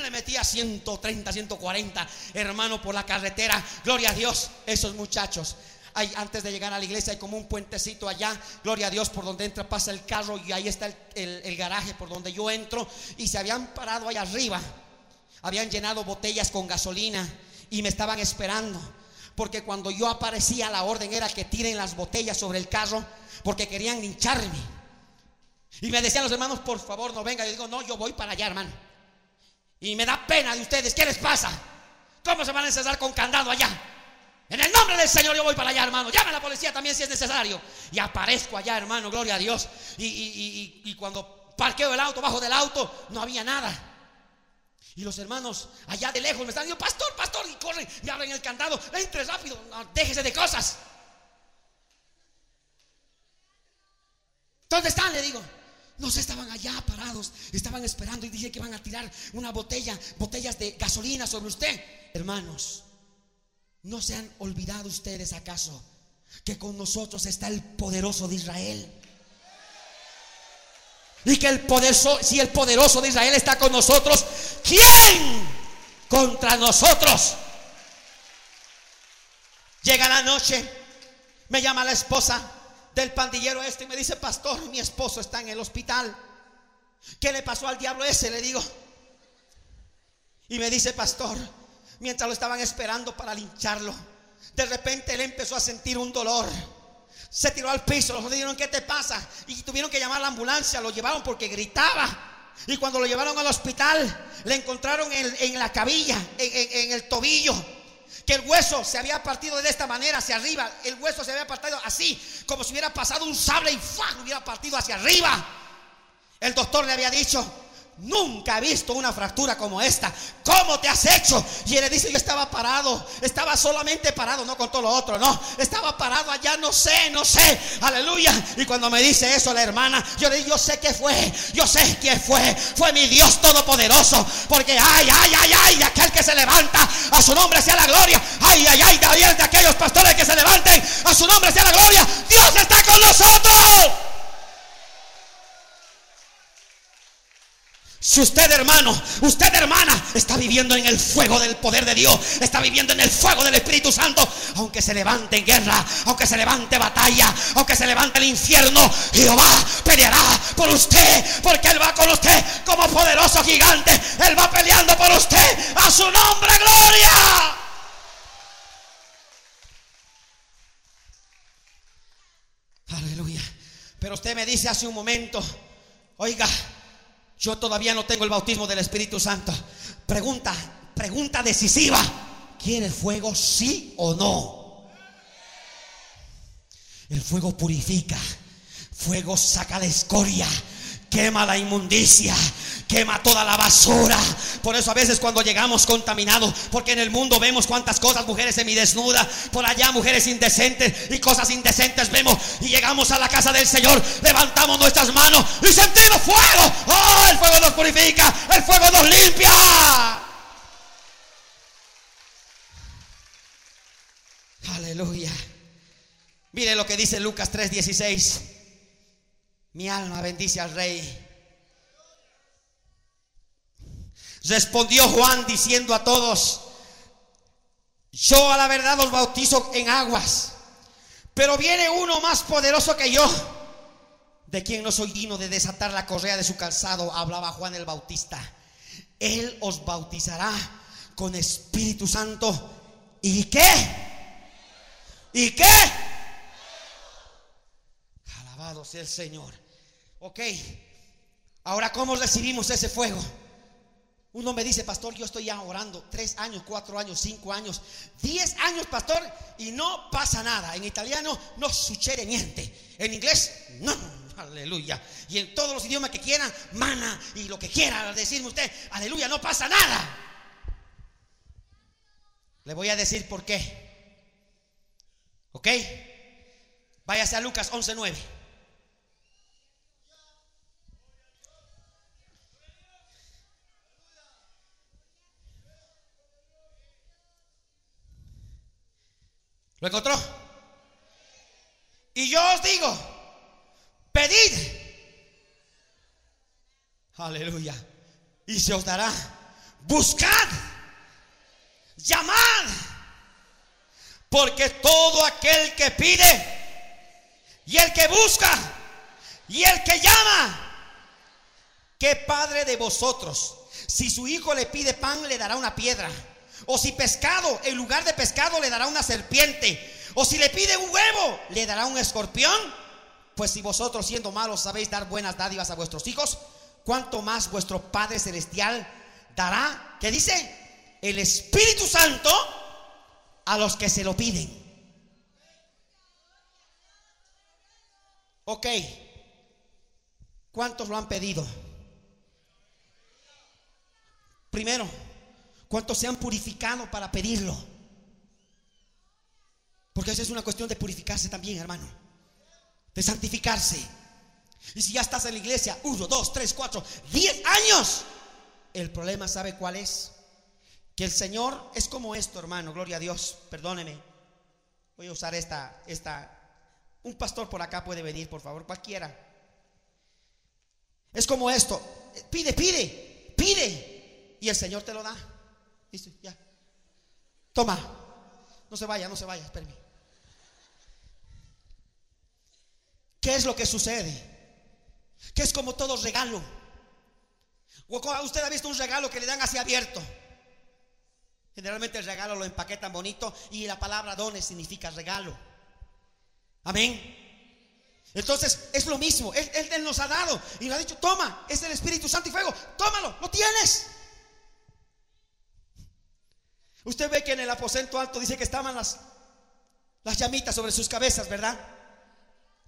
le metí a 130, 140, hermano, por la carretera. Gloria a Dios, esos muchachos. Hay, antes de llegar a la iglesia hay como un puentecito allá, gloria a Dios, por donde entra, pasa el carro y ahí está el, el garaje por donde yo entro. Y se habían parado allá arriba, habían llenado botellas con gasolina y me estaban esperando. Porque cuando yo aparecía, la orden era que tiren las botellas sobre el carro porque querían hincharme. Y me decían los hermanos, por favor, no venga. Yo digo, no, yo voy para allá, hermano. Y me da pena de ustedes. ¿Qué les pasa? ¿Cómo se van a encerrar con candado allá? En el nombre del Señor yo voy para allá, hermano. Llame a la policía también si es necesario. Y aparezco allá, hermano, gloria a Dios. Y, cuando parqueo el auto, bajo del auto, no había nada. Y los hermanos allá de lejos me están diciendo, pastor, pastor, y corren y abren el candado. Entre rápido, déjese de cosas. ¿Dónde están? Le digo. No estaban allá parados, estaban esperando y dije que iban a tirar una botella, botellas de gasolina sobre usted. Hermanos, ¿no se han olvidado ustedes acaso que con nosotros está el poderoso de Israel? Y que el poderoso, si el poderoso de Israel está con nosotros, ¿quién contra nosotros? Llega la noche, me llama la esposa, del pandillero este y me dice, pastor, mi esposo está en el hospital. ¿Qué le pasó al diablo ese? Le digo. Y me dice, pastor, mientras lo estaban esperando para lincharlo, de repente él empezó a sentir un dolor. Se tiró al piso, los dijeron, ¿qué te pasa? Y tuvieron que llamar a la ambulancia, lo llevaron porque gritaba. Y cuando lo llevaron al hospital, le encontraron en, la cabilla, en el tobillo que el hueso se había partido de esta manera hacia arriba. El hueso se había partido así, como si hubiera pasado un sable y ¡fua! hubiera partido hacia arriba. El doctor le había dicho, Nunca he visto una fractura como esta. ¿Cómo te has hecho? Y él le dice, yo estaba parado. Estaba solamente parado, no con todo lo otro, no. Estaba parado allá, no sé, no sé. Aleluya. Y cuando me dice eso la hermana, yo le digo, yo sé que fue. Yo sé que fue. Fue mi Dios Todopoderoso. Porque ay, ay, ay, ay, aquel que se levanta, a su nombre sea la gloria. Ay, ay, ay, de, de aquellos pastores que se levanten, a su nombre sea la gloria. Dios está con nosotros. Si usted hermano, usted hermana, está viviendo en el fuego del poder de Dios, está viviendo en el fuego del Espíritu Santo, aunque se levante en guerra, aunque se levante batalla, aunque se levante el infierno, Jehová peleará por usted, porque Él va con usted como poderoso gigante, Él va peleando por usted, a su nombre, gloria. Aleluya. Pero usted me dice hace un momento, oiga, yo todavía no tengo el bautismo del Espíritu Santo. Pregunta, pregunta decisiva. ¿Quiere fuego sí o no? El fuego purifica. Fuego saca la escoria. Quema la inmundicia quema toda la basura. Por eso a veces cuando llegamos contaminados, porque en el mundo vemos cuántas cosas, mujeres semidesnudas, por allá mujeres indecentes y cosas indecentes vemos y llegamos a la casa del Señor, levantamos nuestras manos y sentimos fuego. Oh, el fuego nos purifica, el fuego nos limpia. Aleluya. Mire lo que dice Lucas 3:16. Mi alma bendice al rey Respondió Juan diciendo a todos, yo a la verdad os bautizo en aguas, pero viene uno más poderoso que yo, de quien no soy digno de desatar la correa de su calzado, hablaba Juan el Bautista. Él os bautizará con Espíritu Santo. ¿Y qué? ¿Y qué? El Señor. Ok. Ahora, ¿cómo recibimos ese fuego? Uno me dice, pastor, yo estoy ya orando tres años, cuatro años, cinco años, diez años, pastor, y no pasa nada. En italiano no sucede niente. En inglés, no, aleluya. Y en todos los idiomas que quieran, mana y lo que quiera decirme usted, aleluya, no pasa nada. Le voy a decir por qué. ¿Ok? Váyase a Lucas 11.9. ¿Lo encontró? Y yo os digo, pedid. Aleluya. Y se os dará. Buscad. Llamad. Porque todo aquel que pide y el que busca y el que llama, ¿qué padre de vosotros? Si su hijo le pide pan, le dará una piedra. O si pescado, en lugar de pescado le dará una serpiente. O si le pide un huevo, le dará un escorpión. Pues si vosotros siendo malos sabéis dar buenas dádivas a vuestros hijos, ¿cuánto más vuestro Padre Celestial dará? ¿Qué dice? El Espíritu Santo a los que se lo piden. Ok, ¿cuántos lo han pedido? Primero, ¿Cuántos se han purificado para pedirlo? Porque esa es una cuestión de purificarse también, hermano. De santificarse. Y si ya estás en la iglesia, uno, dos, tres, cuatro, diez años, el problema, ¿sabe cuál es? Que el Señor es como esto, hermano, gloria a Dios, perdóneme. Voy a usar esta, esta, un pastor por acá puede venir, por favor, cualquiera. Es como esto, pide, pide, pide, y el Señor te lo da. Ya. Toma. No se vaya, no se vaya, espérame. ¿Qué es lo que sucede? Que es como todo regalo. Usted ha visto un regalo que le dan así abierto. Generalmente el regalo lo empaquetan bonito y la palabra dones significa regalo. Amén. Entonces es lo mismo. Él, él, nos ha dado y le ha dicho: Toma, es el Espíritu Santo y fuego. Tómalo, lo tienes. Usted ve que en el aposento alto dice que estaban las, las llamitas sobre sus cabezas, ¿verdad?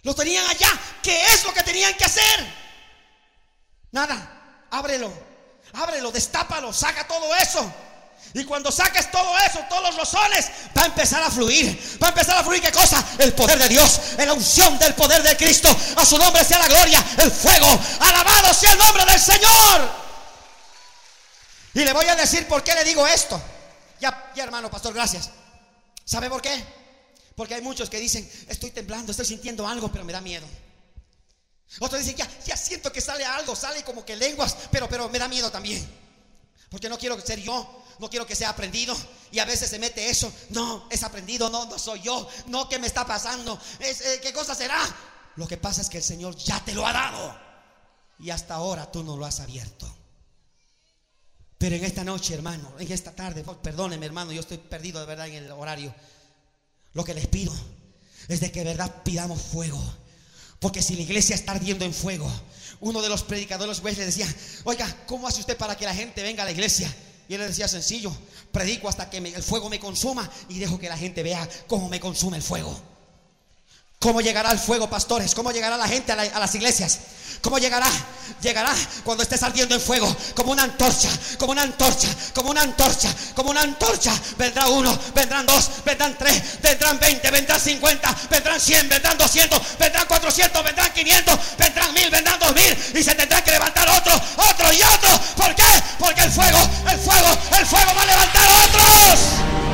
Lo tenían allá. ¿Qué es lo que tenían que hacer? Nada. Ábrelo. Ábrelo, destápalo, saca todo eso. Y cuando saques todo eso, todos los rosones, va a empezar a fluir. Va a empezar a fluir qué cosa? El poder de Dios, la unción del poder de Cristo. A su nombre sea la gloria, el fuego. Alabado sea el nombre del Señor. Y le voy a decir por qué le digo esto. Ya, ya hermano, pastor, gracias. ¿Sabe por qué? Porque hay muchos que dicen, estoy temblando, estoy sintiendo algo, pero me da miedo. Otros dicen, ya, ya siento que sale algo, sale como que lenguas, pero, pero me da miedo también. Porque no quiero ser yo, no quiero que sea aprendido. Y a veces se mete eso, no, es aprendido, no, no soy yo, no, ¿qué me está pasando? Es, eh, ¿Qué cosa será? Lo que pasa es que el Señor ya te lo ha dado. Y hasta ahora tú no lo has abierto. Pero en esta noche, hermano, en esta tarde, perdóneme, hermano, yo estoy perdido de verdad en el horario. Lo que les pido es de que de verdad pidamos fuego. Porque si la iglesia está ardiendo en fuego, uno de los predicadores le decía, oiga, ¿cómo hace usted para que la gente venga a la iglesia? Y él le decía sencillo, predico hasta que el fuego me consuma y dejo que la gente vea cómo me consume el fuego. ¿Cómo llegará el fuego, pastores? ¿Cómo llegará la gente a, las iglesias? ¿Cómo llegará? Llegará cuando estés ardiendo en fuego, como una antorcha, como una antorcha, como una antorcha, como una antorcha. Vendrá uno, vendrán dos, vendrán tres, vendrán veinte, vendrán cincuenta, vendrán cien, vendrán doscientos, vendrán cuatrocientos, vendrán quinientos, vendrán mil, vendrán dos mil. Y se tendrá que levantar otro, otro y otro. ¿Por qué? Porque el fuego, el fuego, el fuego va a levantar otros.